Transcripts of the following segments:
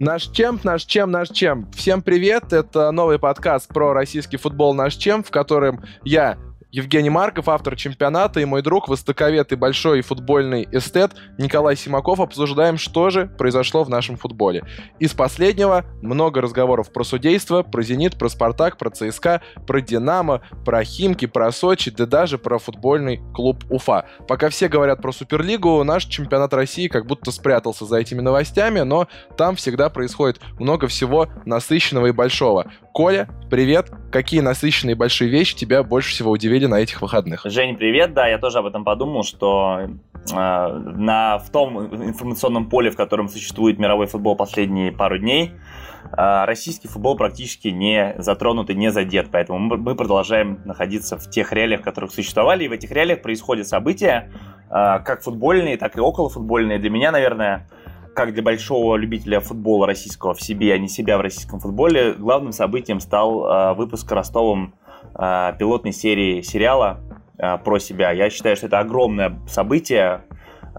Наш чемп, наш чем, наш чем. Всем привет, это новый подкаст про российский футбол «Наш чем», в котором я, Евгений Марков, автор чемпионата, и мой друг, востоковед и большой футбольный эстет Николай Симаков обсуждаем, что же произошло в нашем футболе. Из последнего много разговоров про судейство, про «Зенит», про «Спартак», про ЦСКА, про «Динамо», про «Химки», про «Сочи», да даже про футбольный клуб «Уфа». Пока все говорят про Суперлигу, наш чемпионат России как будто спрятался за этими новостями, но там всегда происходит много всего насыщенного и большого. Коля, привет. Какие насыщенные большие вещи тебя больше всего удивили на этих выходных? Жень, привет. Да, я тоже об этом подумал, что э, на, в том информационном поле, в котором существует мировой футбол последние пару дней, э, российский футбол практически не затронут и не задет. Поэтому мы, мы продолжаем находиться в тех реалиях, в которых существовали. И в этих реалиях происходят события, э, как футбольные, так и околофутбольные. Для меня, наверное, как для большого любителя футбола российского в себе, а не себя в российском футболе, главным событием стал э, выпуск Ростовом э, пилотной серии сериала э, про себя. Я считаю, что это огромное событие,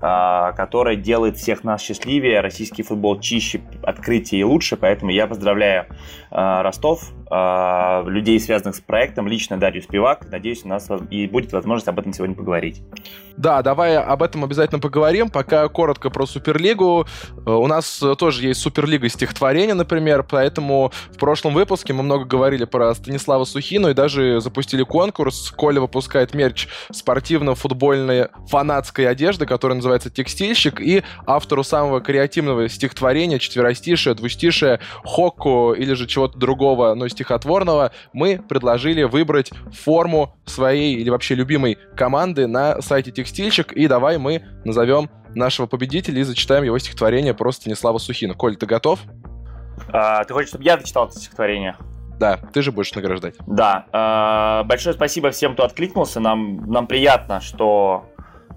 э, которое делает всех нас счастливее, российский футбол чище, открытие и лучше, поэтому я поздравляю э, Ростов, людей, связанных с проектом, лично Дарью Спивак. Надеюсь, у нас и будет возможность об этом сегодня поговорить. Да, давай об этом обязательно поговорим. Пока коротко про Суперлигу. Э, у нас тоже есть Суперлига стихотворения, например, поэтому в прошлом выпуске мы много говорили про Станислава Сухину и даже запустили конкурс. Коля выпускает мерч спортивно-футбольной фанатской одежды, которая называется «Текстильщик», и автору самого креативного стихотворения, четверостишия, двустишия, хокку или же чего-то другого, но стихотворного, мы предложили выбрать форму своей или вообще любимой команды на сайте «Текстильщик», и давай мы назовем нашего победителя и зачитаем его стихотворение про Станислава Сухина. Коль, ты готов? А, ты хочешь, чтобы я зачитал это стихотворение? Да, ты же будешь награждать. Да. Э, большое спасибо всем, кто откликнулся. Нам, нам приятно, что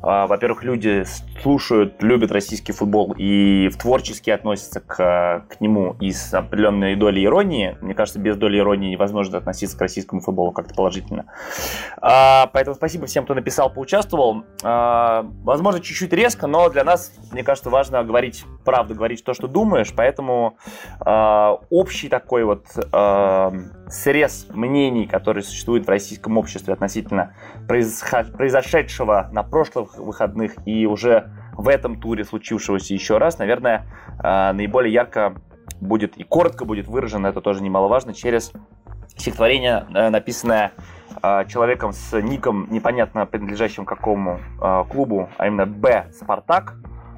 во-первых, люди слушают, любят российский футбол и в творчески относятся к, к нему и с определенной долей иронии. Мне кажется, без доли иронии невозможно относиться к российскому футболу как-то положительно. А, поэтому спасибо всем, кто написал, поучаствовал. А, возможно, чуть-чуть резко, но для нас, мне кажется, важно говорить правду, говорить то, что думаешь. Поэтому общий такой вот срез мнений, который существует в российском обществе относительно произошедшего на прошлых выходных и уже в этом туре случившегося еще раз, наверное, э, наиболее ярко будет и коротко будет выражено, это тоже немаловажно, через стихотворение, э, написанное э, человеком с ником, непонятно принадлежащим какому клубу, а именно Б. Спартак.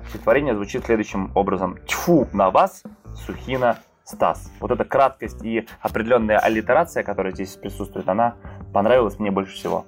Стихотворение звучит следующим образом. Тьфу на вас, Сухина Стас. Вот эта краткость и определенная аллитерация, которая здесь присутствует, она понравилась мне больше всего.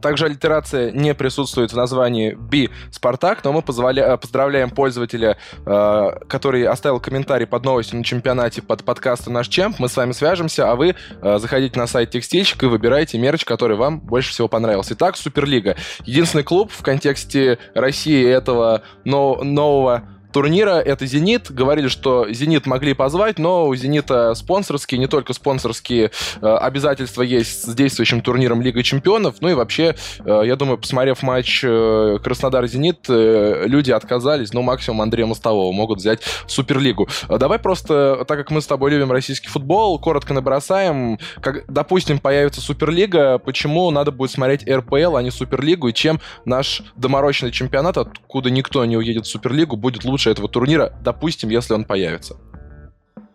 Также аллитерация не присутствует в названии Би Спартак, но мы позволя... Э, поздравляем пользователя, э, который оставил комментарий под новостью на чемпионате под подкастом «Наш Чемп». Мы с вами свяжемся, а вы э, заходите на сайт Текстильщик и выбирайте мерч, который вам больше всего понравился. Итак, Суперлига. Единственный клуб в контексте России этого но... нового турнира это «Зенит». Говорили, что «Зенит» могли позвать, но у «Зенита» спонсорские, не только спонсорские э, обязательства есть с действующим турниром Лига Чемпионов. Ну и вообще, э, я думаю, посмотрев матч э, Краснодар-Зенит, люди отказались, ну, максимум Андрея Мостового могут взять Суперлигу. Давай просто, так как мы с тобой любим российский футбол, коротко набросаем. Как, допустим, появится Суперлига, почему надо будет смотреть РПЛ, а не Суперлигу, и чем наш доморощенный чемпионат, откуда никто не уедет в Суперлигу, будет лучше лучше этого турнира, допустим, если он появится?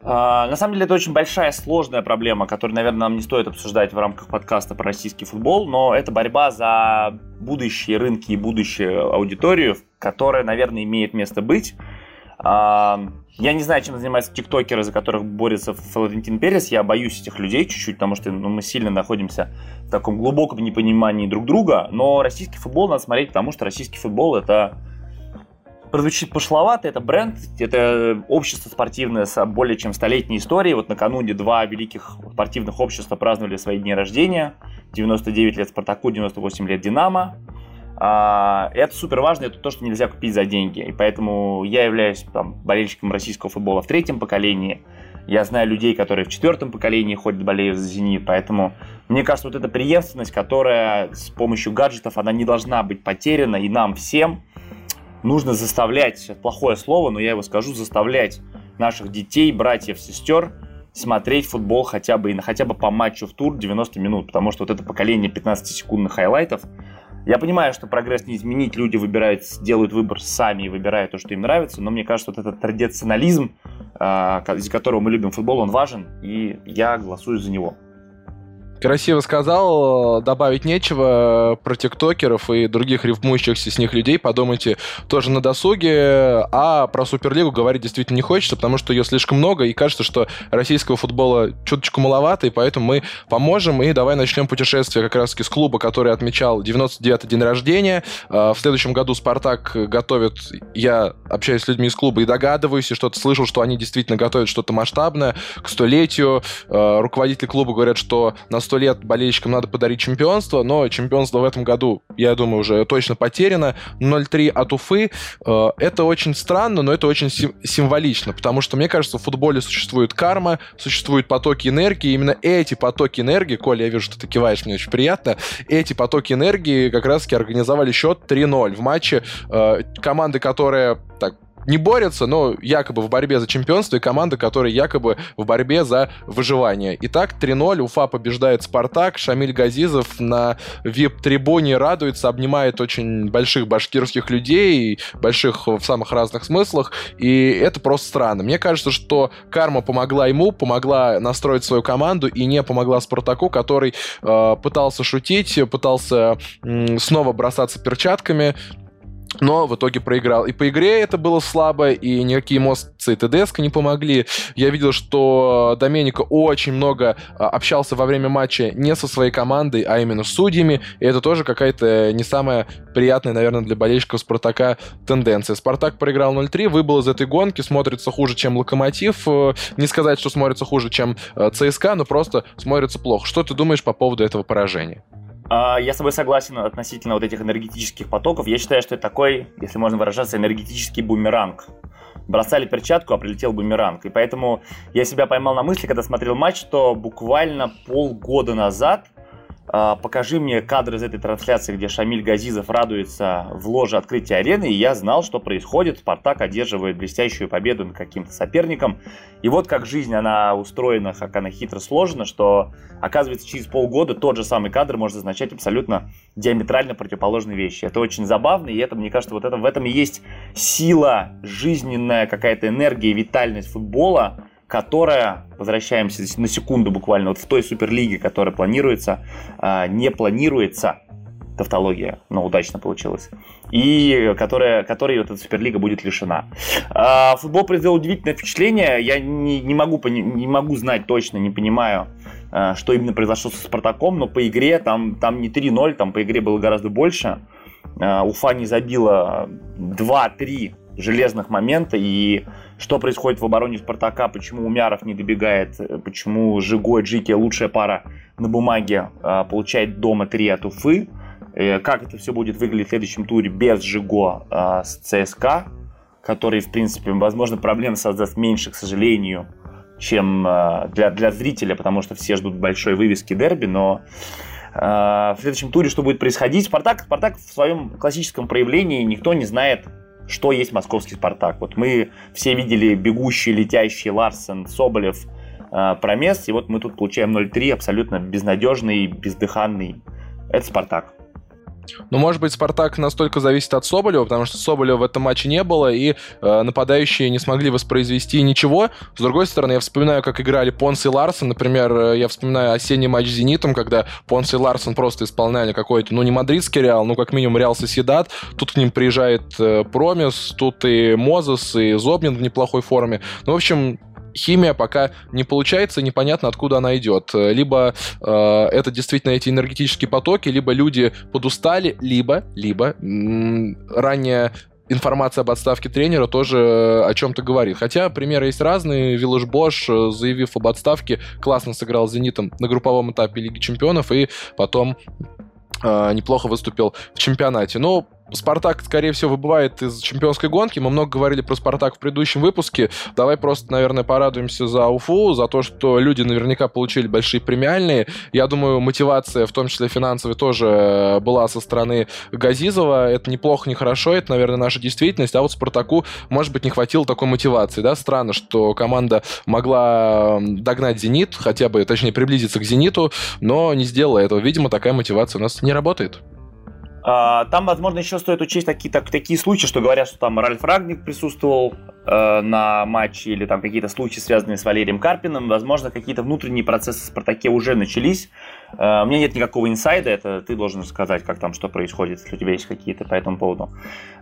А, на самом деле это очень большая, сложная проблема, которую, наверное, нам не стоит обсуждать в рамках подкаста про российский футбол, но это борьба за будущие рынки и будущую аудиторию, которая, наверное, имеет место быть. А, я не знаю, чем занимаются тиктокеры, за которых борется Флорентин Перес. Я боюсь этих людей чуть-чуть, потому что ну, мы сильно находимся в таком глубоком непонимании друг друга. Но российский футбол надо смотреть, потому что российский футбол это прозвучит пошловато, это бренд, это общество спортивное с более чем столетней историей. Вот накануне два великих спортивных общества праздновали свои дни рождения. 99 лет Спартаку, 98 лет Динамо. А, это супер важно, это то, что нельзя купить за деньги. И поэтому я являюсь там, болельщиком российского футбола в третьем поколении. Я знаю людей, которые в четвертом поколении ходят, болеют за «Зенит», поэтому мне кажется, вот эта преемственность, которая с помощью гаджетов, она не должна быть потеряна, и нам всем нужно заставлять, плохое слово, но я его скажу, заставлять наших детей, братьев, сестер смотреть футбол хотя бы, хотя бы по матчу в тур 90 минут, потому что вот это поколение 15-секундных хайлайтов, я понимаю, что прогресс не изменить, люди выбирают, делают выбор сами и выбирают то, что им нравится, но мне кажется, вот этот традиционализм, а, из-за которого мы любим футбол, он важен, и я голосую за него. Красиво сказал, добавить нечего про тиктокеров и других рифмующихся с них людей. Подумайте тоже на досуге. А про Суперлигу говорить действительно не хочется, потому что ее слишком много, и кажется, что российского футбола чуточку маловато, и поэтому мы поможем. И давай начнем путешествие как раз-таки с клуба, который отмечал 99-й день рождения. А, в следующем году «Спартак» готовит, я общаюсь с людьми из клуба и догадываюсь, и что-то слышал, что они действительно готовят что-то масштабное к столетию. А, руководители клуба говорят, что на 100 лет болельщикам надо подарить чемпионство, но чемпионство в этом году, я думаю, уже точно потеряно. 0-3 от Уфы. Э, это очень странно, но это очень сим- символично, потому что, мне кажется, в футболе существует карма, существуют потоки энергии, именно эти потоки энергии, Коля, я вижу, что ты киваешь, мне очень приятно, эти потоки энергии как раз-таки организовали счет 3-0 в матче э, команды, которая так не борются, но якобы в борьбе за чемпионство, и команда, которая якобы в борьбе за выживание. Итак, 3-0, Уфа побеждает Спартак, Шамиль Газизов на вип-трибуне радуется, обнимает очень больших башкирских людей, больших в самых разных смыслах, и это просто странно. Мне кажется, что карма помогла ему, помогла настроить свою команду и не помогла Спартаку, который э, пытался шутить, пытался э, снова бросаться перчатками, но в итоге проиграл. И по игре это было слабо, и никакие эмоции ТДСК не помогли. Я видел, что Доменико очень много а, общался во время матча не со своей командой, а именно с судьями, и это тоже какая-то не самая приятная, наверное, для болельщиков Спартака тенденция. Спартак проиграл 0-3, выбыл из этой гонки, смотрится хуже, чем Локомотив. Э, не сказать, что смотрится хуже, чем э, ЦСКА, но просто смотрится плохо. Что ты думаешь по поводу этого поражения? А, я с тобой согласен относительно вот этих энергетических потоков. Я считаю, что это такой, если можно выражаться, энергетический бумеранг. Бросали перчатку, а прилетел бумеранг. И поэтому я себя поймал на мысли, когда смотрел матч, что буквально полгода назад покажи мне кадры из этой трансляции, где Шамиль Газизов радуется в ложе открытия арены, и я знал, что происходит. Спартак одерживает блестящую победу над каким-то соперником. И вот как жизнь, она устроена, как она хитро сложена, что, оказывается, через полгода тот же самый кадр может означать абсолютно диаметрально противоположные вещи. Это очень забавно, и это, мне кажется, вот это, в этом и есть сила, жизненная какая-то энергия, витальность футбола, которая, возвращаемся на секунду буквально, вот в той суперлиге, которая планируется, а, не планируется, тавтология, но удачно получилось, и которая, которой вот эта Суперлига будет лишена. А, футбол произвел удивительное впечатление, я не, не, могу, не могу знать точно, не понимаю, а, что именно произошло со Спартаком, но по игре там, там не 3-0, там по игре было гораздо больше. Уфа не забила 2-3 железных момента, и что происходит в обороне Спартака, почему Умяров не добегает, почему Жиго и Джики лучшая пара на бумаге а, получает дома 3 от Уфы, э, как это все будет выглядеть в следующем туре без Жиго а, с ЦСКА, который, в принципе, возможно, проблем создаст меньше, к сожалению, чем а, для, для зрителя, потому что все ждут большой вывески дерби, но в следующем туре что будет происходить? Спартак, Спартак в своем классическом проявлении никто не знает, что есть московский «Спартак». Вот мы все видели бегущий, летящий Ларсен, Соболев, э, Промес, и вот мы тут получаем 0-3, абсолютно безнадежный, бездыханный. Это «Спартак». Ну, может быть, Спартак настолько зависит от Соболева, потому что Соболева в этом матче не было, и э, нападающие не смогли воспроизвести ничего. С другой стороны, я вспоминаю, как играли Понс и Ларсон. Например, э, я вспоминаю осенний матч с «Зенитом», когда Понс и Ларсон просто исполняли какой-то, ну, не мадридский Реал, ну, как минимум Реал Соседат. Тут к ним приезжает э, Промис, тут и Мозес, и Зобнин в неплохой форме. Ну, в общем, химия пока не получается, непонятно, откуда она идет. Либо э, это действительно эти энергетические потоки, либо люди подустали, либо, либо м- ранее информация об отставке тренера тоже о чем-то говорит. Хотя примеры есть разные. Виллаж Бош, э, заявив об отставке, классно сыграл с «Зенитом» на групповом этапе Лиги Чемпионов и потом э, неплохо выступил в чемпионате. Но Спартак, скорее всего, выбывает из чемпионской гонки. Мы много говорили про Спартак в предыдущем выпуске. Давай просто, наверное, порадуемся за Уфу, за то, что люди наверняка получили большие премиальные. Я думаю, мотивация, в том числе финансовая, тоже э, была со стороны Газизова. Это неплохо, не хорошо, это, наверное, наша действительность. А вот Спартаку, может быть, не хватило такой мотивации. Да? Странно, что команда могла догнать Зенит, хотя бы, точнее, приблизиться к Зениту, но не сделала этого. Видимо, такая мотивация у нас не работает. А, там, возможно, еще стоит учесть такие, так, такие случаи, что говорят, что там Ральф Рагник присутствовал э, на матче, или там какие-то случаи, связанные с Валерием Карпиным. Возможно, какие-то внутренние процессы в Спартаке уже начались. Э, у меня нет никакого инсайда, это ты должен сказать, как там что происходит, если у тебя есть какие-то по этому поводу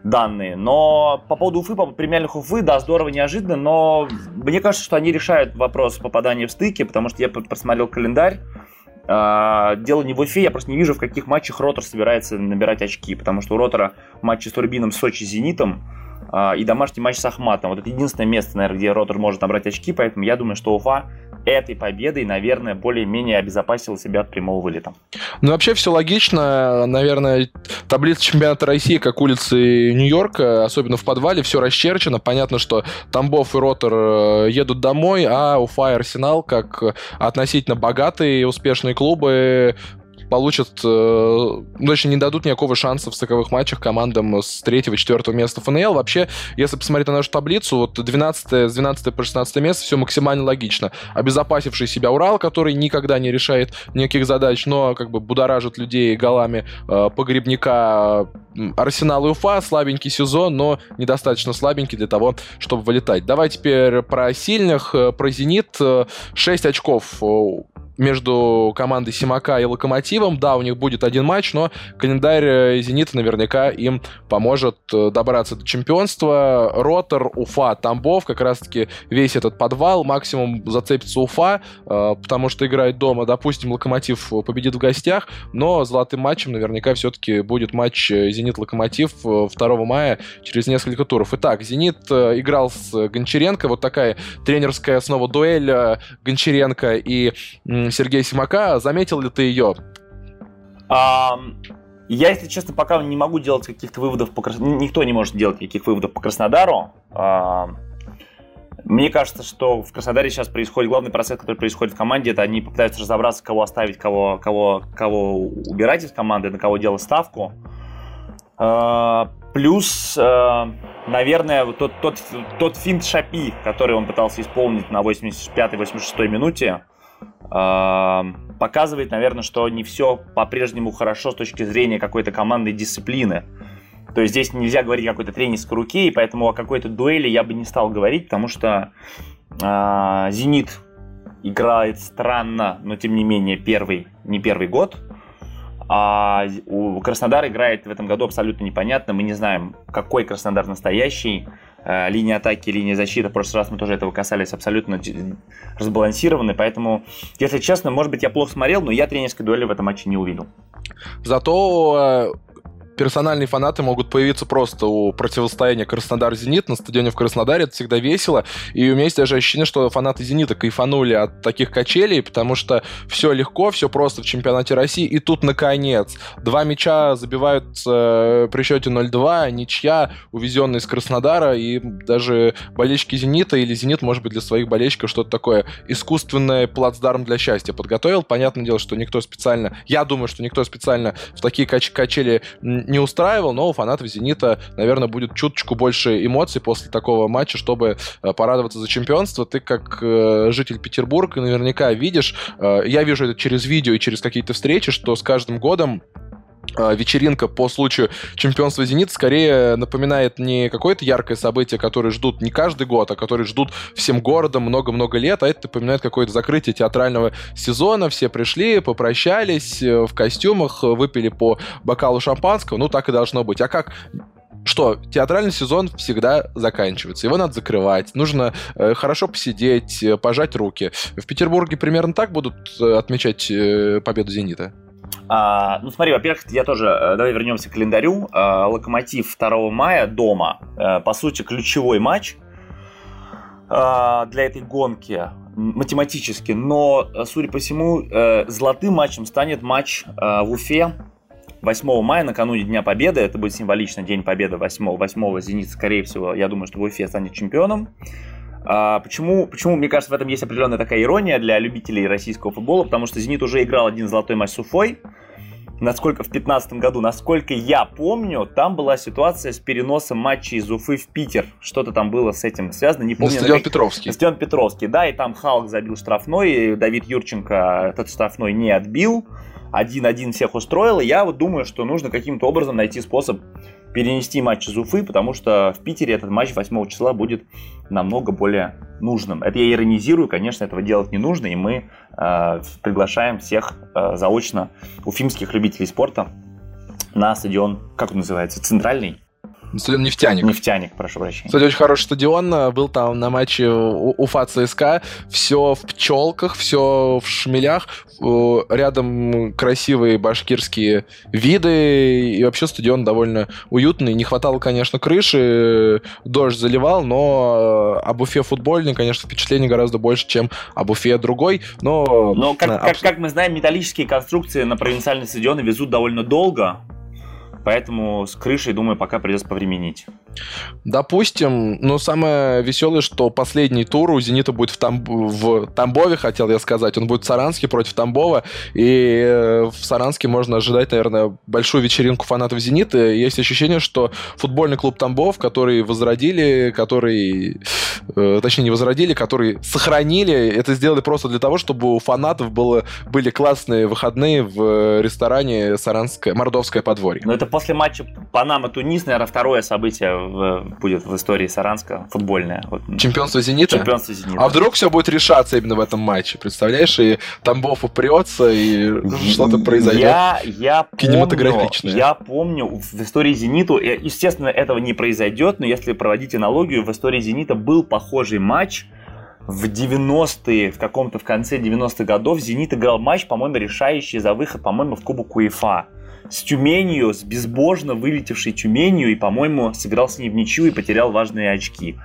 данные. Но по поводу Уфы, по премиальных Уфы, да, здорово, неожиданно, но мне кажется, что они решают вопрос попадания в стыки, потому что я посмотрел календарь, дело не в Уфе, я просто не вижу, в каких матчах Ротор собирается набирать очки, потому что у Ротора матчи с Турбином, Сочи, Зенитом а, и домашний матч с Ахматом. Вот это единственное место, наверное, где Ротор может набрать очки, поэтому я думаю, что Уфа этой победой, наверное, более-менее обезопасила себя от прямого вылета. Ну, вообще все логично. Наверное, таблица чемпионата России, как улицы Нью-Йорка, особенно в подвале, все расчерчено. Понятно, что Тамбов и Ротор э, едут домой, а Уфа и Арсенал, как относительно богатые и успешные клубы, получат, э, ну, точнее, не дадут никакого шанса в стыковых матчах командам с 3-4 места ФНЛ. Вообще, если посмотреть на нашу таблицу, вот 12 с 12 по 16 место все максимально логично. Обезопасивший себя Урал, который никогда не решает никаких задач, но как бы будоражит людей голами э, погребника Арсенал и Уфа, слабенький сезон, но недостаточно слабенький для того, чтобы вылетать. Давай теперь про сильных, э, про Зенит. 6 очков между командой Симака и Локомотивом. Да, у них будет один матч, но календарь э, Зенита наверняка им поможет э, добраться до чемпионства. Ротор, Уфа, Тамбов, как раз-таки весь этот подвал. Максимум зацепится Уфа, э, потому что играет дома. Допустим, Локомотив победит в гостях, но золотым матчем наверняка все-таки будет матч Зенит-Локомотив 2 мая через несколько туров. Итак, Зенит играл с Гончаренко. Вот такая тренерская снова дуэль Гончаренко и Сергея Симака. Заметил ли ты ее? А, я, если честно, пока не могу делать каких-то выводов по Краснодару. Никто не может делать никаких выводов по Краснодару. А, мне кажется, что в Краснодаре сейчас происходит главный процесс, который происходит в команде, это они пытаются разобраться, кого оставить, кого, кого, кого убирать из команды, на кого делать ставку. А, плюс, а, наверное, тот, тот, тот финт Шапи, который он пытался исполнить на 85-86 минуте, показывает, наверное, что не все по-прежнему хорошо с точки зрения какой-то командной дисциплины. То есть здесь нельзя говорить о какой-то тренерской руке, и поэтому о какой-то дуэли я бы не стал говорить, потому что э, Зенит играет странно, но тем не менее первый, не первый год. А у Краснодар играет в этом году абсолютно непонятно. Мы не знаем, какой Краснодар настоящий. Э, линия атаки, линия защиты. В прошлый раз мы тоже этого касались абсолютно разбалансированы. Поэтому, если честно, может быть, я плохо смотрел, но я тренерской дуэли в этом матче не увидел. Зато э, персональные фанаты могут появиться просто у противостояния Краснодар-Зенит на стадионе в Краснодаре. Это всегда весело. И у меня есть даже ощущение, что фанаты Зенита кайфанули от таких качелей, потому что все легко, все просто в чемпионате России. И тут, наконец, два мяча забивают э, при счете 0-2, ничья, увезенная из Краснодара. И даже болельщики Зенита или Зенит, может быть, для своих болельщиков что-то такое искусственное плацдарм для счастья подготовил. Понятное дело, что никто специально, я думаю, что никто специально в такие кач качели не устраивал, но у фанатов «Зенита», наверное, будет чуточку больше эмоций после такого матча, чтобы э, порадоваться за чемпионство. Ты как э, житель Петербурга наверняка видишь, э, я вижу это через видео и через какие-то встречи, что с каждым годом вечеринка по случаю чемпионства «Зенит» скорее напоминает не какое-то яркое событие, которое ждут не каждый год, а которое ждут всем городом много-много лет, а это напоминает какое-то закрытие театрального сезона. Все пришли, попрощались э, в костюмах, выпили по бокалу шампанского. Ну, так и должно быть. А как что театральный сезон всегда заканчивается, его надо закрывать, нужно э, хорошо посидеть, э, пожать руки. В Петербурге примерно так будут э, отмечать э, победу «Зенита»? А, ну смотри, во-первых, я тоже, э, давай вернемся к календарю. А, Локомотив 2 мая дома, а, по сути, ключевой матч а, для этой гонки математически, но, судя по всему, а, золотым матчем станет матч а, в Уфе 8 мая, накануне Дня Победы. Это будет символично День Победы 8, 8 «Зенит», скорее всего, я думаю, что в Уфе станет чемпионом. А, почему, почему, мне кажется, в этом есть определенная такая ирония для любителей российского футбола, потому что «Зенит» уже играл один золотой матч с Уфой, насколько в 2015 году, насколько я помню, там была ситуация с переносом матча из Уфы в Питер. Что-то там было с этим связано, не помню. На стадион Петровский. На стадион Петровский, да, и там Халк забил штрафной, и Давид Юрченко этот штрафной не отбил. Один-один всех устроил, и я вот думаю, что нужно каким-то образом найти способ перенести матч из Уфы, потому что в Питере этот матч 8 числа будет намного более нужным. Это я иронизирую, конечно, этого делать не нужно, и мы э, приглашаем всех э, заочно уфимских любителей спорта на стадион, как он называется, центральный Стадион «Нефтяник». «Нефтяник», прошу прощения. Кстати, очень хороший стадион. Был там на матче Уфа ЦСКА. Все в пчелках, все в шмелях. Рядом красивые башкирские виды. И вообще стадион довольно уютный. Не хватало, конечно, крыши. Дождь заливал, но об Уфе футбольный, конечно, впечатление гораздо больше, чем об Уфе другой. Но, но как, как, как мы знаем, металлические конструкции на провинциальные стадионы везут довольно долго. Поэтому с крышей, думаю, пока придется повременить. Допустим, но самое веселое, что последний тур у «Зенита» будет в, Тамб... в Тамбове, хотел я сказать. Он будет в Саранске против Тамбова. И э, в Саранске можно ожидать, наверное, большую вечеринку фанатов «Зенита». Есть ощущение, что футбольный клуб Тамбов, который возродили, который... Э, точнее, не возродили, который сохранили, это сделали просто для того, чтобы у фанатов было, были классные выходные в ресторане Саранское, Мордовское подворье. Но это после матча Панама-Тунис, наверное, второе событие в, будет в истории Саранска футбольное. Вот. Чемпионство «Зенита»? Чемпионство «Зенита». А вдруг все будет решаться именно в этом матче, представляешь? И Тамбов упрется, и что-то произойдет я, я кинематографичное. Я помню, в истории «Зениту», естественно, этого не произойдет, но если проводить аналогию, в истории «Зенита» был похожий матч, в 90-е, в каком-то в конце 90-х годов «Зенит» играл матч, по-моему, решающий за выход, по-моему, в Кубок УЕФА с Тюменью, с безбожно вылетевшей Тюменью, и, по-моему, сыграл с ней в ничью и потерял важные очки.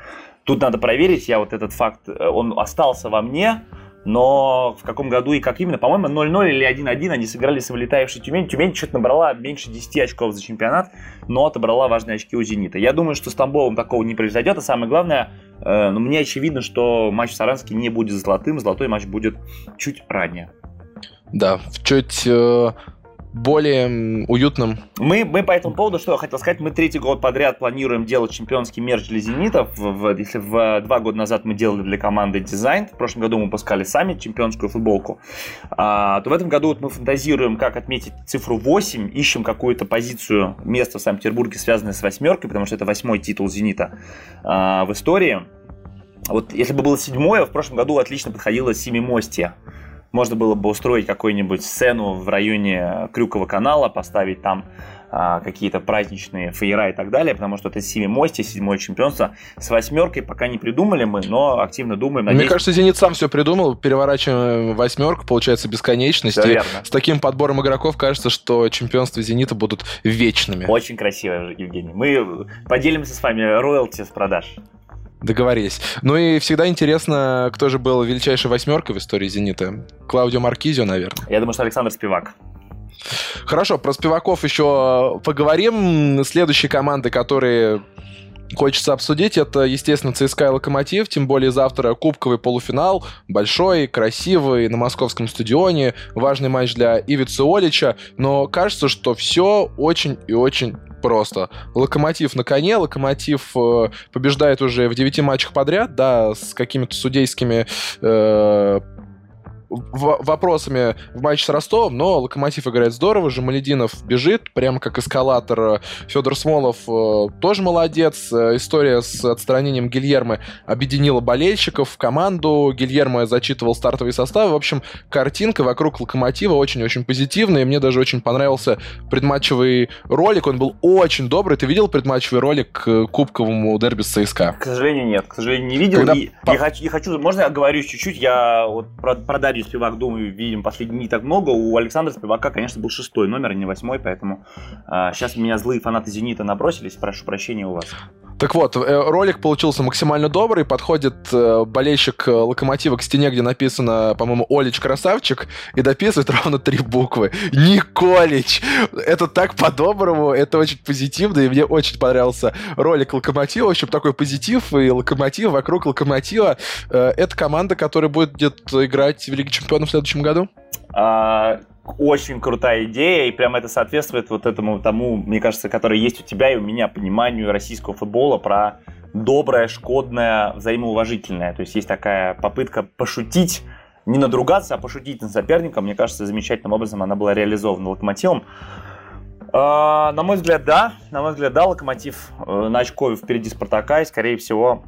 Тут надо проверить, я вот этот факт, э, он остался во мне, но в каком году и как именно, по-моему, 0-0 или 1-1 они сыграли с вылетающей Тюмень. Тюмень что-то набрала меньше 10 очков за чемпионат, но отобрала важные очки у «Зенита». Я думаю, что с Тамбовым такого не произойдет, а самое главное, э, ну, мне очевидно, что матч в Саранске не будет золотым, золотой матч будет чуть ранее. Да, чуть э, более уютным. Мы, мы по этому поводу, что я хотел сказать, мы третий год подряд планируем делать чемпионский мерч для «Зенита». В, если в два года назад мы делали для команды дизайн, в прошлом году мы выпускали сами чемпионскую футболку, а, то в этом году вот мы фантазируем, как отметить цифру 8, ищем какую-то позицию, место в Санкт-Петербурге, связанное с восьмеркой, потому что это восьмой титул «Зенита» а, в истории. Вот если бы было седьмое, в прошлом году отлично подходило семимостье можно было бы устроить какую-нибудь сцену в районе Крюкова канала, поставить там а, какие-то праздничные фейера и так далее, потому что это семимостье, седьмое чемпионство. С восьмеркой пока не придумали мы, но активно думаем. Надеюсь... Мне кажется, Зенит сам все придумал, переворачиваем восьмерку, получается бесконечность. Все верно. С таким подбором игроков кажется, что чемпионства Зенита будут вечными. Очень красиво, Евгений. Мы поделимся с вами роялти с продаж. Договорились. Ну и всегда интересно, кто же был величайшей восьмеркой в истории «Зенита». Клаудио Маркизио, наверное. Я думаю, что Александр Спивак. Хорошо, про Спиваков еще поговорим. Следующие команды, которые хочется обсудить, это, естественно, ЦСКА и Локомотив, тем более завтра кубковый полуфинал, большой, красивый, на московском стадионе, важный матч для Ивицы Олича, но кажется, что все очень и очень просто. Локомотив на коне, Локомотив э, побеждает уже в 9 матчах подряд, да, с какими-то судейскими э, вопросами в матче с Ростовом, но Локомотив играет здорово, Жамалединов бежит, прямо как эскалатор. Федор Смолов э, тоже молодец. Э, история с отстранением Гильермы объединила болельщиков в команду. Гильермо зачитывал стартовый состав. В общем, картинка вокруг Локомотива очень-очень позитивная, и мне даже очень понравился предматчевый ролик. Он был очень добрый. Ты видел предматчевый ролик к кубковому дерби с ЦСКА? К сожалению, нет. К сожалению, не видел. Когда... И, по... я, хочу, я хочу, можно я говорю чуть-чуть? Я вот про, про Дарью Спивак, думаю, видим последние не так много. У Александра Спивака, конечно, был шестой номер, а не восьмой, поэтому э, сейчас меня злые фанаты «Зенита» набросились, прошу прощения у вас. Так вот, э, ролик получился максимально добрый. Подходит э, болельщик Локомотива к стене, где написано, по-моему, Олич красавчик, и дописывает ровно три буквы. Николич! Это так по-доброму, это очень позитивно, и мне очень понравился ролик Локомотива. В общем, такой позитив и Локомотив вокруг Локомотива. Э, это команда, которая будет играть в Лиге Чемпионов в следующем году? А, очень крутая идея, и прямо это соответствует вот этому тому, мне кажется, который есть у тебя и у меня пониманию российского футбола про доброе, шкодное, взаимоуважительное. То есть есть такая попытка пошутить, не надругаться, а пошутить над соперником. Мне кажется, замечательным образом она была реализована локомотивом. А, на мой взгляд, да. На мой взгляд, да, локомотив э, на очко впереди Спартака и, скорее всего,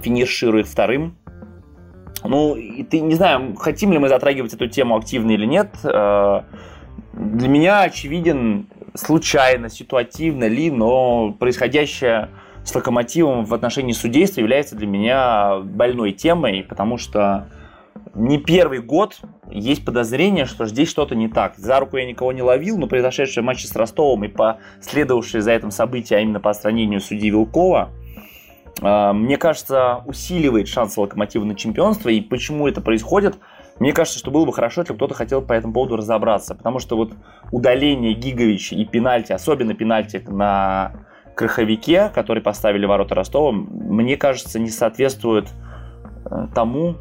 финиширует вторым ну, и ты, не знаю, хотим ли мы затрагивать эту тему активно или нет. Э, для меня очевиден случайно, ситуативно ли, но происходящее с локомотивом в отношении судейства является для меня больной темой, потому что не первый год есть подозрение, что здесь что-то не так. За руку я никого не ловил, но произошедшие матчи с Ростовом и последовавшие за этим события, а именно по отстранению судьи Вилкова – мне кажется, усиливает шансы Локомотива на чемпионство. И почему это происходит? Мне кажется, что было бы хорошо, если кто-то хотел по этому поводу разобраться. Потому что вот удаление Гиговича и пенальти, особенно пенальти на Краховике, который поставили ворота Ростова, мне кажется, не соответствует э, тому,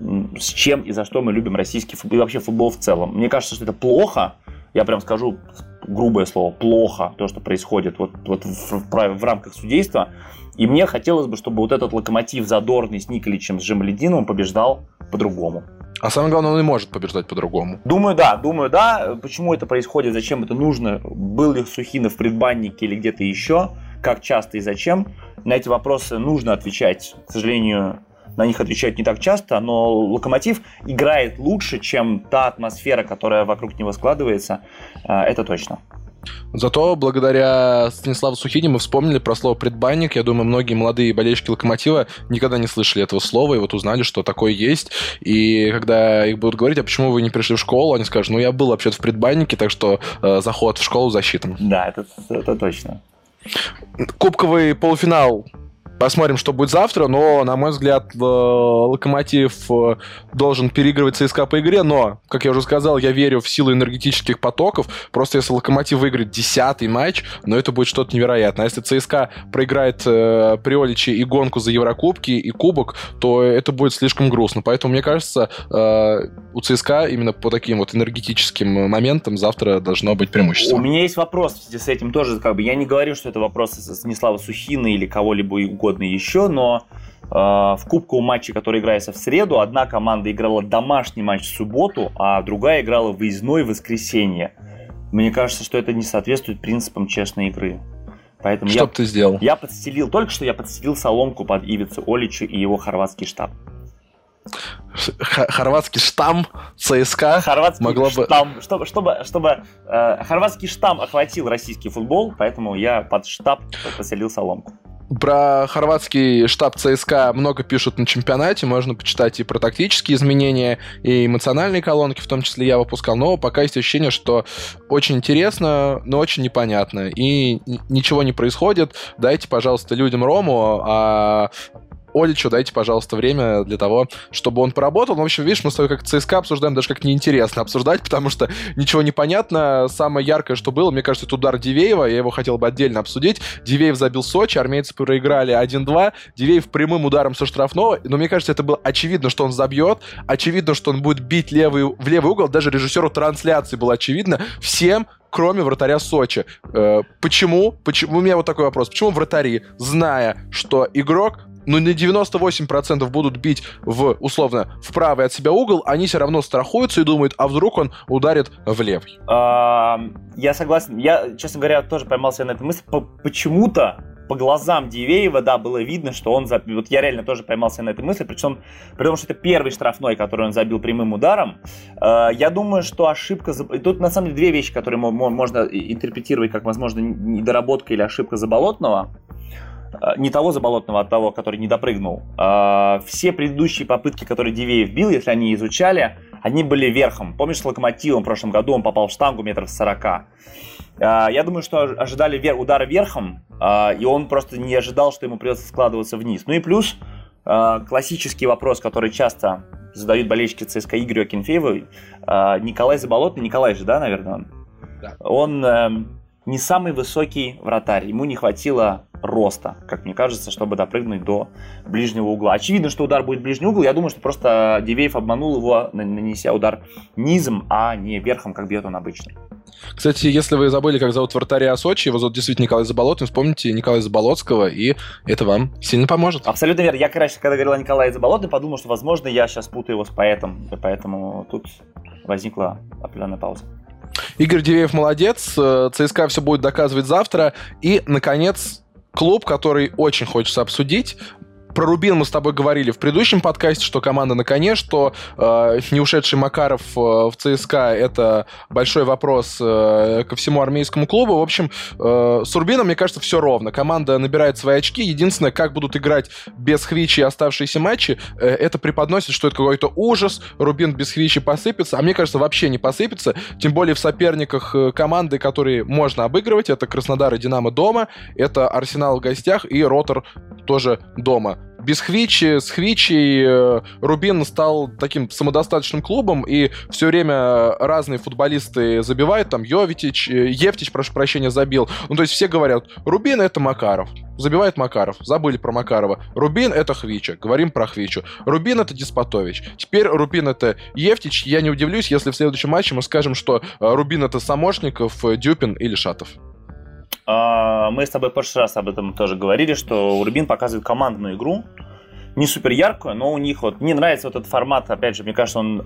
с чем и за что мы любим российский футбол и вообще футбол в целом. Мне кажется, что это плохо, я прям скажу грубое слово, плохо то, что происходит вот, вот в, в, в рамках судейства. И мне хотелось бы, чтобы вот этот локомотив задорный с Николичем, с Жемлединовым побеждал по-другому. А самое главное, он и может побеждать по-другому. Думаю, да, думаю, да. Почему это происходит, зачем это нужно, был ли Сухинов в предбаннике или где-то еще, как часто и зачем. На эти вопросы нужно отвечать. К сожалению, на них отвечают не так часто, но Локомотив играет лучше, чем та атмосфера, которая вокруг него складывается. А, это точно. Зато благодаря Станиславу Сухине мы вспомнили про слово «предбанник». Я думаю, многие молодые болельщики «Локомотива» никогда не слышали этого слова, и вот узнали, что такое есть. И когда их будут говорить, а почему вы не пришли в школу, они скажут, ну, я был вообще-то в предбаннике, так что э, заход в школу засчитан. Да, это, это точно. Кубковый полуфинал Посмотрим, что будет завтра, но, на мой взгляд, Локомотив э, должен переигрывать ЦСКА по игре, но, как я уже сказал, я верю в силу энергетических потоков. Просто если Локомотив выиграет десятый матч, но это будет что-то невероятное. А если ЦСКА проиграет э, Приоличи и гонку за Еврокубки и Кубок, то это будет слишком грустно. Поэтому, мне кажется, э, у ЦСКА именно по таким вот энергетическим моментам завтра должно быть преимущество. У меня есть вопрос с этим тоже. Как бы, я не говорю, что это вопрос Станислава Сухина или кого-либо угодно еще, но э, в кубковом матче, который играется в среду, одна команда играла домашний матч в субботу, а другая играла выездной в воскресенье. Мне кажется, что это не соответствует принципам честной игры. Поэтому что я, ты сделал? Я подстелил, только что я подстелил соломку под Ивицу Оличу и его хорватский штаб. хорватский штамм ЦСКА хорватский могло штамм, бы... чтобы, чтобы, чтобы э, хорватский штамм охватил российский футбол, поэтому я под штаб поселил соломку. Про хорватский штаб ЦСКА много пишут на чемпионате, можно почитать и про тактические изменения, и эмоциональные колонки, в том числе я выпускал, но пока есть ощущение, что очень интересно, но очень непонятно, и ничего не происходит. Дайте, пожалуйста, людям Рому, а Оличу дайте, пожалуйста, время для того, чтобы он поработал. Ну, в общем, видишь, мы с тобой как ЦСКА обсуждаем, даже как неинтересно обсуждать, потому что ничего не понятно. Самое яркое, что было, мне кажется, это удар Дивеева. Я его хотел бы отдельно обсудить. Дивеев забил Сочи, армейцы проиграли 1-2. Дивеев прямым ударом со штрафного. Но мне кажется, это было очевидно, что он забьет. Очевидно, что он будет бить левый, в левый угол. Даже режиссеру трансляции было очевидно. Всем, кроме вратаря Сочи. Э, почему? Почему? У меня вот такой вопрос. Почему вратари, зная, что игрок ну, на 98% будут бить в, условно, в правый от себя угол, они все равно страхуются и думают, а вдруг он ударит в левый. Я согласен. Я, честно говоря, тоже поймался на этой мысли. Почему-то по глазам Дивеева, да, было видно, что он забил. Вот я реально тоже поймался на этой мысли, причем, потому что это первый штрафной, который он забил прямым ударом. Э, я думаю, что ошибка... Тут, на самом деле, две вещи, которые можно интерпретировать как, возможно, недоработка или ошибка Заболотного. Э, не того Заболотного, а того, который не допрыгнул. Э, все предыдущие попытки, которые Дивеев бил, если они изучали, они были верхом. Помнишь, с Локомотивом в прошлом году он попал в штангу метров 40. А, я думаю, что ожидали удара верхом, и он просто не ожидал, что ему придется складываться вниз. Ну и плюс классический вопрос, который часто задают болельщики ЦСКА Игорю Акинфееву. Николай Заболотный, Николай же, да, наверное? Да. Он эм, не самый высокий вратарь. Ему не хватило роста, как мне кажется, чтобы допрыгнуть до ближнего угла. Очевидно, что удар будет ближний угол. Я думаю, что просто Дивеев обманул его, нанеся удар низом, а не верхом, как бьет он обычно. Кстати, если вы забыли, как зовут вратаря Сочи, его зовут действительно Николай Заболотный, вспомните Николая Заболоцкого, и это вам сильно поможет. Абсолютно верно. Я, короче, когда говорил о Николае Заболотный, подумал, что, возможно, я сейчас путаю его с поэтом, и поэтому тут возникла определенная пауза. Игорь Дивеев молодец, э, ЦСКА все будет доказывать завтра. И, наконец, клуб, который очень хочется обсудить. Про Рубин мы с тобой говорили в предыдущем подкасте, что команда на коне, что э, не ушедший Макаров э, в ЦСКА это большой вопрос э, ко всему армейскому клубу. В общем, э, с Рубином, мне кажется, все ровно. Команда набирает свои очки. Единственное, как будут играть без Хвичи оставшиеся матчи, э, это преподносит, что это какой-то ужас. Рубин без Хвичи посыпется. А мне кажется, вообще не посыпется. Тем более в соперниках э, команды, которые можно обыгрывать. Это Краснодар и Динамо дома, это Арсенал в гостях и Ротор тоже дома без Хвичи, с Хвичей э, Рубин стал таким самодостаточным клубом, и все время разные футболисты забивают, там Йовитич, э, Евтич, прошу прощения, забил. Ну, то есть все говорят, Рубин это Макаров. Забивает Макаров. Забыли про Макарова. Рубин это Хвича. Говорим про Хвичу. Рубин это Диспотович. Теперь Рубин это Евтич. Я не удивлюсь, если в следующем матче мы скажем, что э, Рубин это Самошников, Дюпин или Шатов. А, мы с тобой в прошлый раз об этом тоже говорили, что Рубин показывает командную игру, не супер яркую, но у них вот мне нравится вот этот формат, опять же, мне кажется, он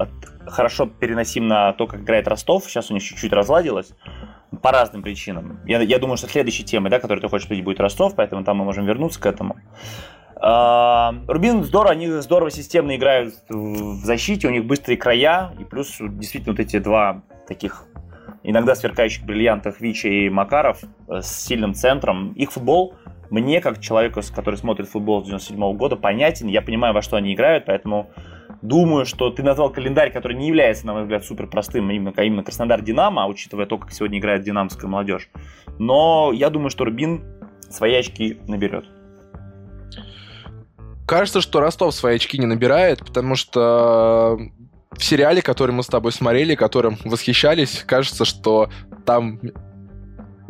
хорошо переносим на то, как играет Ростов. Сейчас у них чуть-чуть разладилось по разным причинам. Я, я думаю, что следующей темой, да, которую ты хочешь обсудить, будет Ростов, поэтому там мы можем вернуться к этому. А, Рубин здорово, они здорово системно играют в защите, у них быстрые края, и плюс действительно вот эти два таких иногда сверкающих бриллиантах Вича и Макаров э, с сильным центром. Их футбол мне, как человеку, который смотрит футбол с 97 -го года, понятен. Я понимаю, во что они играют, поэтому думаю, что ты назвал календарь, который не является, на мой взгляд, супер простым, именно, именно Краснодар-Динамо, а учитывая то, как сегодня играет динамская молодежь. Но я думаю, что Рубин свои очки наберет. Кажется, что Ростов свои очки не набирает, потому что в сериале, который мы с тобой смотрели, которым восхищались, кажется, что там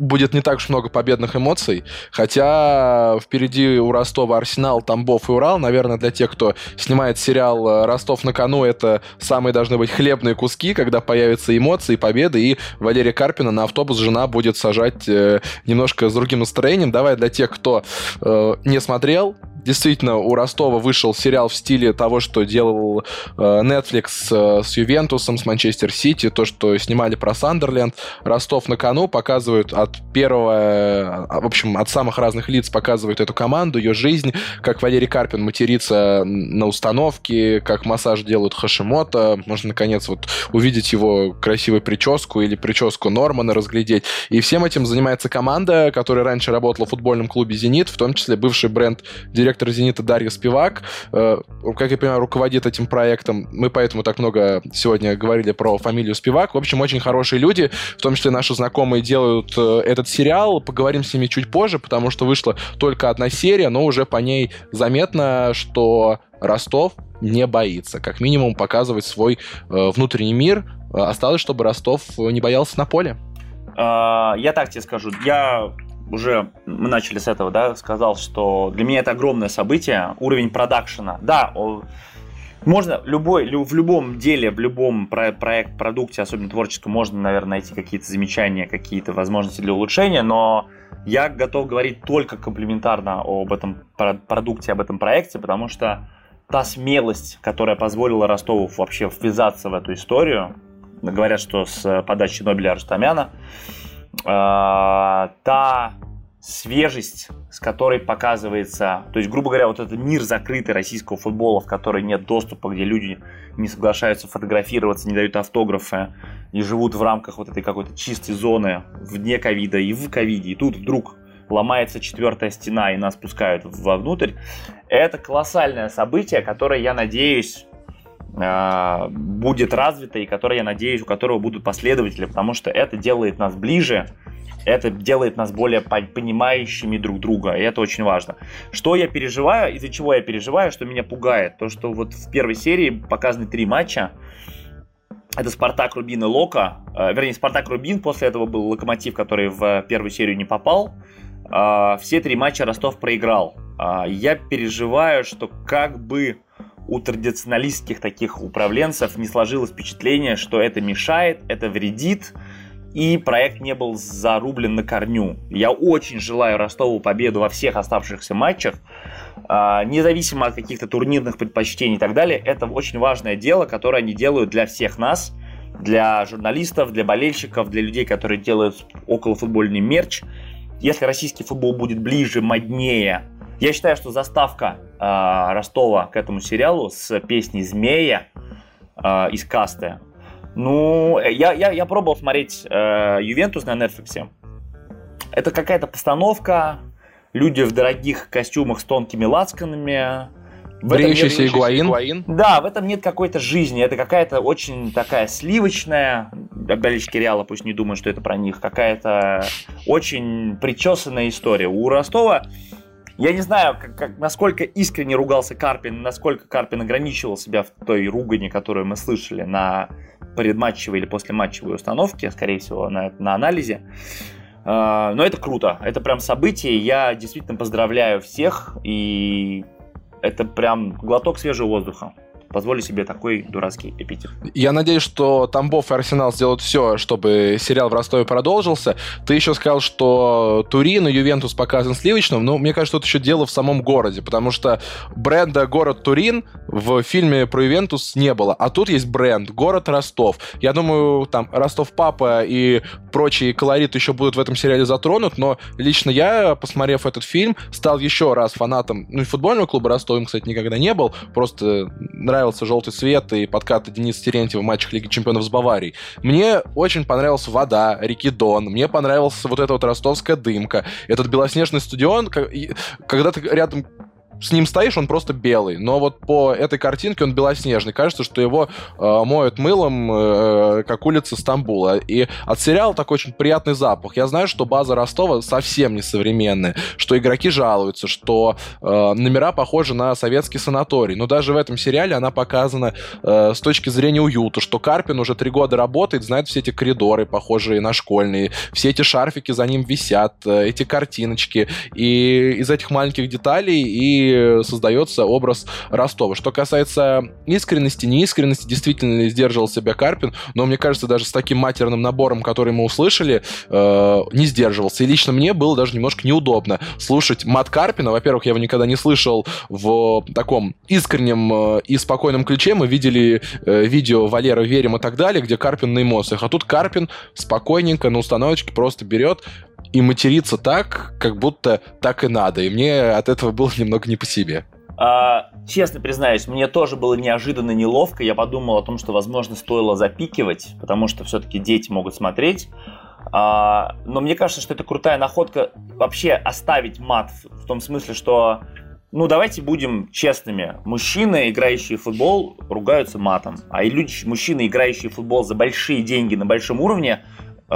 будет не так уж много победных эмоций, хотя впереди у Ростова Арсенал, Тамбов и Урал, наверное, для тех, кто снимает сериал э, «Ростов на кону», это самые должны быть хлебные куски, когда появятся эмоции, победы, и Валерия Карпина на автобус жена будет сажать э, немножко с другим настроением. Давай для тех, кто э, не смотрел, Действительно, у Ростова вышел сериал в стиле того, что делал э, Netflix э, с Ювентусом, с Манчестер Сити, то, что снимали про Сандерленд. Ростов на кону показывают от первого, э, в общем, от самых разных лиц показывают эту команду, ее жизнь, как Валерий Карпин матерится на установке, как массаж делают Хашимото. Можно, наконец, вот увидеть его красивую прическу или прическу Нормана разглядеть. И всем этим занимается команда, которая раньше работала в футбольном клубе «Зенит», в том числе бывший бренд директор директор «Зенита» Дарья Спивак. Э, как я понимаю, руководит этим проектом. Мы поэтому так много сегодня говорили про фамилию Спивак. В общем, очень хорошие люди, в том числе наши знакомые делают э, этот сериал. Поговорим с ними чуть позже, потому что вышла только одна серия, но уже по ней заметно, что Ростов не боится. Как минимум показывать свой э, внутренний мир. Осталось, чтобы Ростов не боялся на поле. А, я так тебе скажу. Я уже мы начали с этого, да, сказал, что для меня это огромное событие, уровень продакшена. Да, можно любой, в любом деле, в любом про проект, продукте, особенно творческом, можно, наверное, найти какие-то замечания, какие-то возможности для улучшения, но я готов говорить только комплементарно об этом продукте, об этом проекте, потому что та смелость, которая позволила Ростову вообще ввязаться в эту историю, говорят, что с подачи Нобеля Арстамяна, а, та свежесть, с которой показывается, то есть, грубо говоря, вот этот мир закрытый российского футбола, в который нет доступа, где люди не соглашаются фотографироваться, не дают автографы и живут в рамках вот этой какой-то чистой зоны вне ковида и в ковиде, и тут вдруг ломается четвертая стена и нас пускают вовнутрь, это колоссальное событие, которое, я надеюсь, будет развито и которое, я надеюсь, у которого будут последователи, потому что это делает нас ближе, это делает нас более понимающими друг друга, и это очень важно. Что я переживаю, из-за чего я переживаю, что меня пугает, то, что вот в первой серии показаны три матча, это Спартак, Рубин и Лока. Э, вернее, Спартак, Рубин, после этого был Локомотив, который в первую серию не попал. Э, все три матча Ростов проиграл. Я переживаю, что как бы у традиционалистских таких управленцев не сложилось впечатление, что это мешает, это вредит, и проект не был зарублен на корню. Я очень желаю Ростову победу во всех оставшихся матчах, а, независимо от каких-то турнирных предпочтений и так далее. Это очень важное дело, которое они делают для всех нас, для журналистов, для болельщиков, для людей, которые делают околофутбольный мерч. Если российский футбол будет ближе, моднее, я считаю, что заставка э, Ростова к этому сериалу с песней «Змея» э, из касты ну, я, я, я пробовал смотреть э, Ювентус на Netflix. Это какая-то постановка, люди в дорогих костюмах с тонкими лацканами. Бреющийся игуаин. Да, в этом нет какой-то жизни. Это какая-то очень такая сливочная, болельщики Реала пусть не думают, что это про них, какая-то очень причесанная история. У Ростова я не знаю, как, как, насколько искренне ругался Карпин, насколько Карпин ограничивал себя в той ругани, которую мы слышали на предматчевой или послематчевой установке, скорее всего, на, на анализе. А, но это круто, это прям событие, я действительно поздравляю всех, и это прям глоток свежего воздуха позволю себе такой дурацкий эпитет. Я надеюсь, что Тамбов и Арсенал сделают все, чтобы сериал в Ростове продолжился. Ты еще сказал, что Турин и Ювентус показан сливочным, но мне кажется, тут еще дело в самом городе, потому что бренда город Турин в фильме про Ювентус не было, а тут есть бренд город Ростов. Я думаю, там Ростов Папа и прочие колориты еще будут в этом сериале затронут, но лично я, посмотрев этот фильм, стал еще раз фанатом ну, футбольного клуба Ростов, им, кстати, никогда не был, просто нравится понравился «Желтый свет» и подкаты Дениса Терентьева в матчах Лиги Чемпионов с Баварией. Мне очень понравилась вода, реки Дон. Мне понравилась вот эта вот ростовская дымка. Этот белоснежный стадион, когда ты рядом с ним стоишь, он просто белый. Но вот по этой картинке он белоснежный. Кажется, что его э, моют мылом, э, как улица Стамбула. И от сериала такой очень приятный запах. Я знаю, что база Ростова совсем не современная, что игроки жалуются, что э, номера похожи на советский санаторий. Но даже в этом сериале она показана э, с точки зрения уюта, что Карпин уже три года работает, знает все эти коридоры, похожие на школьные, все эти шарфики за ним висят, э, эти картиночки. И из этих маленьких деталей и создается образ Ростова. Что касается искренности, неискренности, действительно сдерживал себя Карпин, но мне кажется, даже с таким матерным набором, который мы услышали, э, не сдерживался. И лично мне было даже немножко неудобно слушать мат Карпина. Во-первых, я его никогда не слышал в таком искреннем э, и спокойном ключе. Мы видели э, видео Валера верим и так далее, где Карпин на эмоциях. А тут Карпин спокойненько на установочке просто берет и материться так, как будто так и надо. И мне от этого было немного не по себе. А, честно признаюсь, мне тоже было неожиданно неловко. Я подумал о том, что, возможно, стоило запикивать, потому что все-таки дети могут смотреть. А, но мне кажется, что это крутая находка вообще оставить мат в том смысле, что ну, давайте будем честными. Мужчины, играющие в футбол, ругаются матом. А люди, мужчины, играющие в футбол за большие деньги на большом уровне,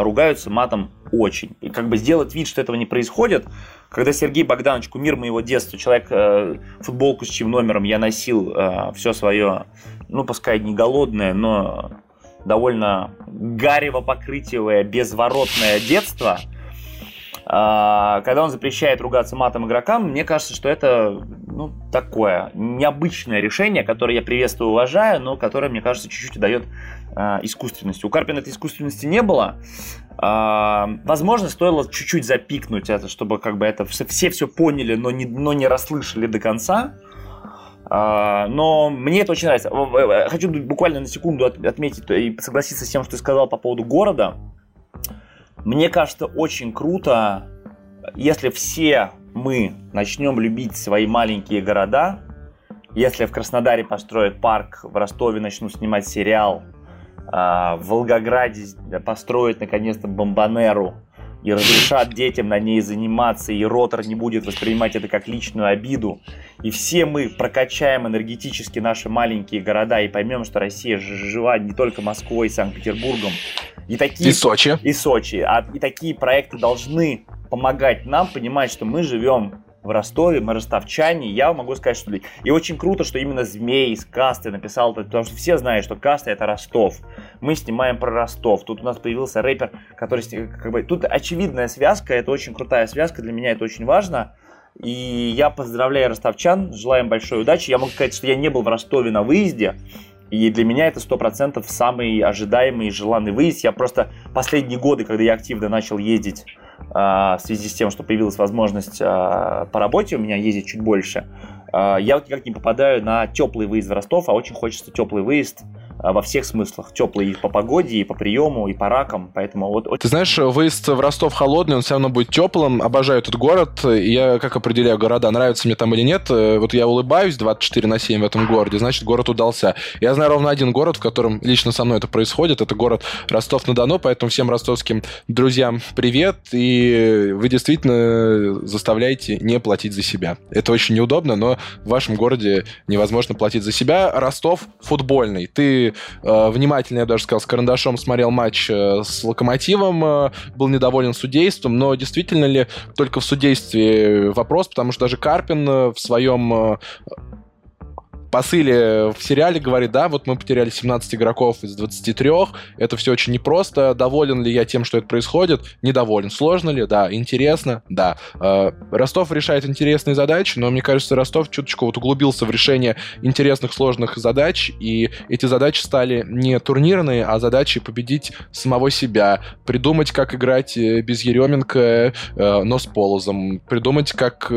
ругаются матом очень. И как бы сделать вид, что этого не происходит, когда Сергей Богданович, кумир моего детства, человек, э, футболку с чьим номером я носил э, все свое, ну, пускай не голодное, но довольно гарево покрытие безворотное детство, э, когда он запрещает ругаться матом игрокам, мне кажется, что это ну, такое необычное решение, которое я приветствую уважаю, но которое, мне кажется, чуть-чуть дает э, искусственности. У Карпина этой искусственности не было. Э, возможно, стоило чуть-чуть запикнуть это, чтобы как бы это все все поняли, но не, но не расслышали до конца. Uh, но мне это очень нравится. Хочу буквально на секунду отметить и согласиться с тем, что ты сказал по поводу города. Мне кажется, очень круто, если все мы начнем любить свои маленькие города, если в Краснодаре построят парк, в Ростове начнут снимать сериал, в Волгограде построят наконец-то бомбанеру, и разрешат детям на ней заниматься, и ротор не будет воспринимать это как личную обиду, и все мы прокачаем энергетически наши маленькие города и поймем, что Россия жива не только Москвой и Санкт-Петербургом, и такие... И Сочи. И Сочи. А, и такие проекты должны помогать нам понимать, что мы живем в Ростове, мы ростовчане, я могу сказать, что... И очень круто, что именно Змей из Касты написал это, потому что все знают, что Каста это Ростов. Мы снимаем про Ростов. Тут у нас появился рэпер, который... Как бы, тут очевидная связка, это очень крутая связка, для меня это очень важно. И я поздравляю ростовчан, желаем большой удачи. Я могу сказать, что я не был в Ростове на выезде, и для меня это 100% самый ожидаемый и желанный выезд. Я просто последние годы, когда я активно начал ездить в связи с тем, что появилась возможность а, по работе у меня ездить чуть больше, а, я вот никак не попадаю на теплый выезд в Ростов, а очень хочется теплый выезд а, во всех смыслах. Теплый и по погоде, и по приему, и по ракам. Поэтому вот... Ты знаешь, выезд в Ростов холодный, он все равно будет теплым. Обожаю этот город. Я как определяю города, нравится мне там или нет. Э, вот я улыбаюсь 24 на 7 в этом городе, значит, город удался. Я знаю ровно один город, в котором лично со мной это происходит. Это город Ростов-на-Дону, поэтому всем ростовским друзьям привет. И вы действительно заставляете не платить за себя. Это очень неудобно, но в вашем городе невозможно платить за себя. Ростов футбольный. Ты э, внимательно, я даже сказал, с карандашом смотрел матч э, с Локомотивом, э, был недоволен судейством, но действительно ли только в судействе вопрос, потому что даже Карпин э, в своем посыле в сериале говорит, да, вот мы потеряли 17 игроков из 23, это все очень непросто, доволен ли я тем, что это происходит? Недоволен. Сложно ли? Да. Интересно? Да. Э, Ростов решает интересные задачи, но мне кажется, Ростов чуточку вот углубился в решение интересных, сложных задач, и эти задачи стали не турнирные, а задачи победить самого себя, придумать, как играть э, без Еременко, э, но с Полозом, придумать, как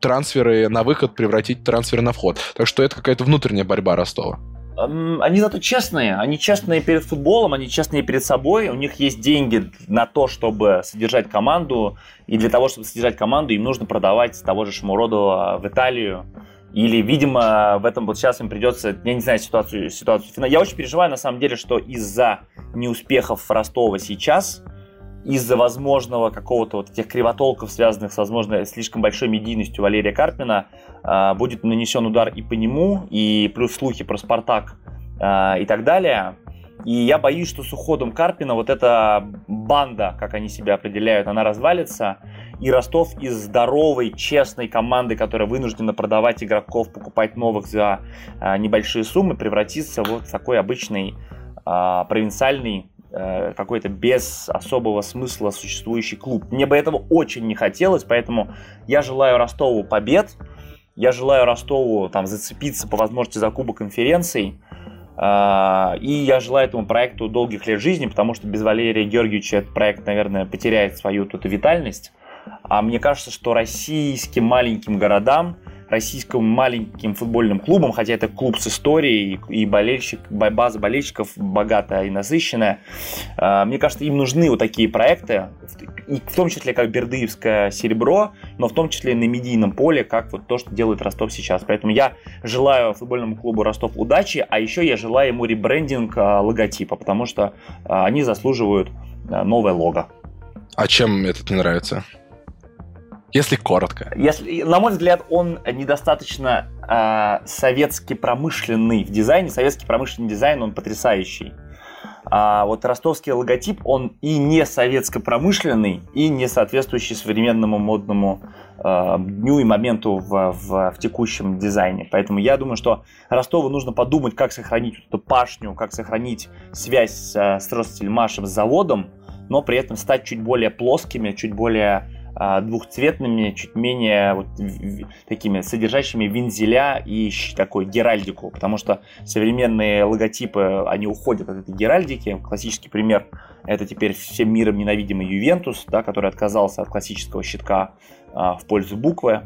трансферы на выход превратить трансферы на вход. Так что это какая-то внутренняя борьба Ростова. Они зато честные. Они честные перед футболом, они честные перед собой. У них есть деньги на то, чтобы содержать команду. И для того, чтобы содержать команду, им нужно продавать того же Шамуродова в Италию. Или, видимо, в этом вот сейчас им придется, я не знаю ситуацию, ситуацию. Я очень переживаю, на самом деле, что из-за неуспехов Ростова сейчас из-за возможного какого-то вот этих кривотолков, связанных с, возможно, слишком большой медийностью Валерия Карпина, э, будет нанесен удар и по нему, и плюс слухи про Спартак э, и так далее. И я боюсь, что с уходом Карпина вот эта банда, как они себя определяют, она развалится, и Ростов из здоровой, честной команды, которая вынуждена продавать игроков, покупать новых за э, небольшие суммы, превратится вот в такой обычный провинциальный какой-то без особого смысла существующий клуб. Мне бы этого очень не хотелось, поэтому я желаю Ростову побед, я желаю Ростову там зацепиться по возможности за Кубок конференций, э, и я желаю этому проекту долгих лет жизни, потому что без Валерия Георгиевича этот проект, наверное, потеряет свою тут витальность. А мне кажется, что российским маленьким городам российским маленьким футбольным клубом, хотя это клуб с историей и болельщик, база болельщиков богатая и насыщенная. А, мне кажется, им нужны вот такие проекты, в том числе как Бердыевское серебро, но в том числе на медийном поле, как вот то, что делает Ростов сейчас. Поэтому я желаю футбольному клубу Ростов удачи, а еще я желаю ему ребрендинг а, логотипа, потому что а, они заслуживают новое лого. А чем этот не нравится? Если коротко. Если, на мой взгляд, он недостаточно э, советский промышленный в дизайне. Советский промышленный дизайн, он потрясающий. А вот ростовский логотип, он и не советско-промышленный, и не соответствующий современному модному э, дню и моменту в, в, в текущем дизайне. Поэтому я думаю, что Ростову нужно подумать, как сохранить эту пашню, как сохранить связь с, с Ростельмашем, с заводом, но при этом стать чуть более плоскими, чуть более а, двухцветными, чуть менее вот, такими содержащими вензеля и такой геральдику, потому что современные логотипы, они уходят от этой геральдики. Классический пример это теперь всем миром ненавидимый Ювентус, да, который отказался от классического щитка а, в пользу буквы.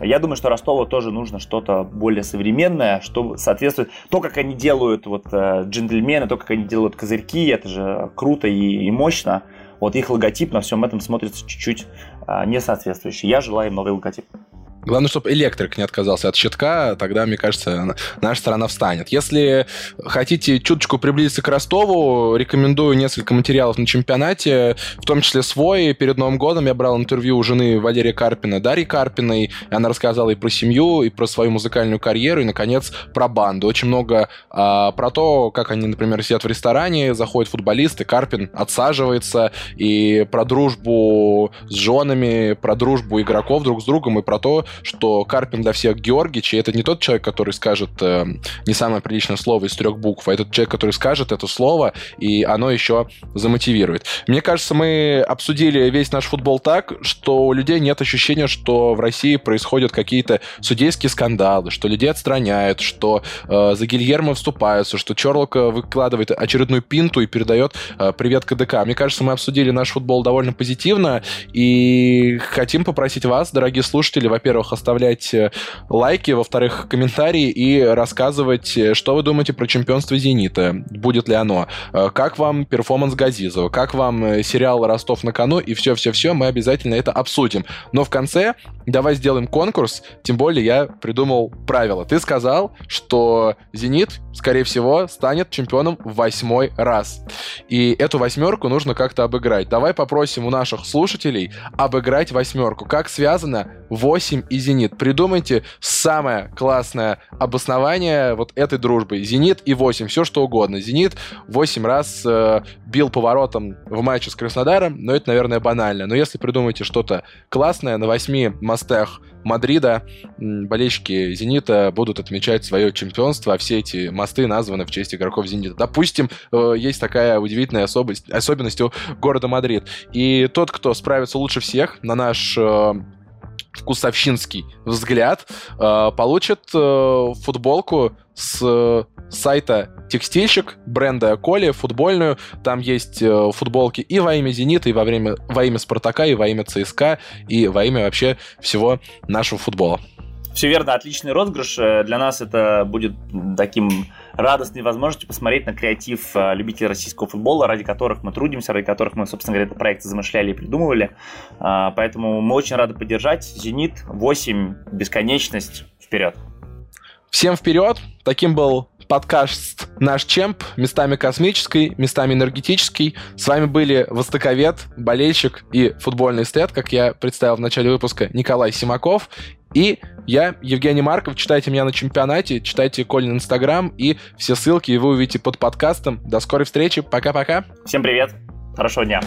Я думаю, что Ростову тоже нужно что-то более современное, что соответствует то, как они делают вот э, джентльмены, то, как они делают козырьки, это же круто и, и мощно вот их логотип на всем этом смотрится чуть-чуть а, не соответствующий. Я желаю им новый логотип. Главное, чтобы электрик не отказался от щитка, тогда, мне кажется, наша страна встанет. Если хотите чуточку приблизиться к Ростову, рекомендую несколько материалов на чемпионате, в том числе свой. Перед Новым годом я брал интервью у жены Валерия Карпина, Дарьи Карпиной. Она рассказала и про семью, и про свою музыкальную карьеру, и, наконец, про банду. Очень много а, про то, как они, например, сидят в ресторане, заходят футболисты, Карпин отсаживается, и про дружбу с женами, про дружбу игроков друг с другом, и про то, что Карпин для всех Георгич, и это не тот человек, который скажет э, не самое приличное слово из трех букв, а этот человек, который скажет это слово, и оно еще замотивирует. Мне кажется, мы обсудили весь наш футбол так, что у людей нет ощущения, что в России происходят какие-то судейские скандалы, что людей отстраняют, что э, за Гильермо вступаются, что Чорлока выкладывает очередную пинту и передает э, привет КДК. Мне кажется, мы обсудили наш футбол довольно позитивно, и хотим попросить вас, дорогие слушатели, во-первых, во-первых, оставлять э, лайки, во-вторых, комментарии и рассказывать, э, что вы думаете про чемпионство «Зенита», будет ли оно, э, как вам перформанс Газизова, как вам сериал «Ростов на кону» и все-все-все, мы обязательно это обсудим. Но в конце давай сделаем конкурс, тем более я придумал правила. Ты сказал, что «Зенит», скорее всего, станет чемпионом в восьмой раз. И эту восьмерку нужно как-то обыграть. Давай попросим у наших слушателей обыграть восьмерку. Как связано 8 и «Зенит»? Придумайте самое классное обоснование вот этой дружбы. «Зенит» и 8, все что угодно. «Зенит» 8 раз э, бил поворотом в матче с Краснодаром, но это, наверное, банально. Но если придумаете что-то классное, на 8 мостах Мадрида болельщики «Зенита» будут отмечать свое чемпионство, а все эти мосты названы в честь игроков «Зенита». Допустим, э, есть такая удивительная особенность, особенность у города Мадрид. И тот, кто справится лучше всех на наш э, вкусовщинский взгляд, э, получит футболку с сайта «Текстильщик» бренда Коли, футбольную. Там есть э, футболки и во имя «Зенита», и во, время, во имя «Спартака», и во имя ЦСКА, и во имя вообще всего нашего футбола. Все верно, отличный розыгрыш. Э, для нас это будет таким радостной возможностью посмотреть на креатив э, любителей российского футбола, ради которых мы трудимся, ради которых мы, собственно говоря, этот проект замышляли и придумывали. Поэтому мы очень рады поддержать. «Зенит», 8, бесконечность, вперед! Всем вперед! Таким был подкаст «Наш Чемп», местами космический, местами энергетический. С вами были востоковед, болельщик и футбольный эстет, как я представил в начале выпуска, Николай Симаков. И я, Евгений Марков. Читайте меня на чемпионате, читайте Колин Инстаграм и все ссылки вы увидите под подкастом. До скорой встречи. Пока-пока. Всем привет. Хорошего дня.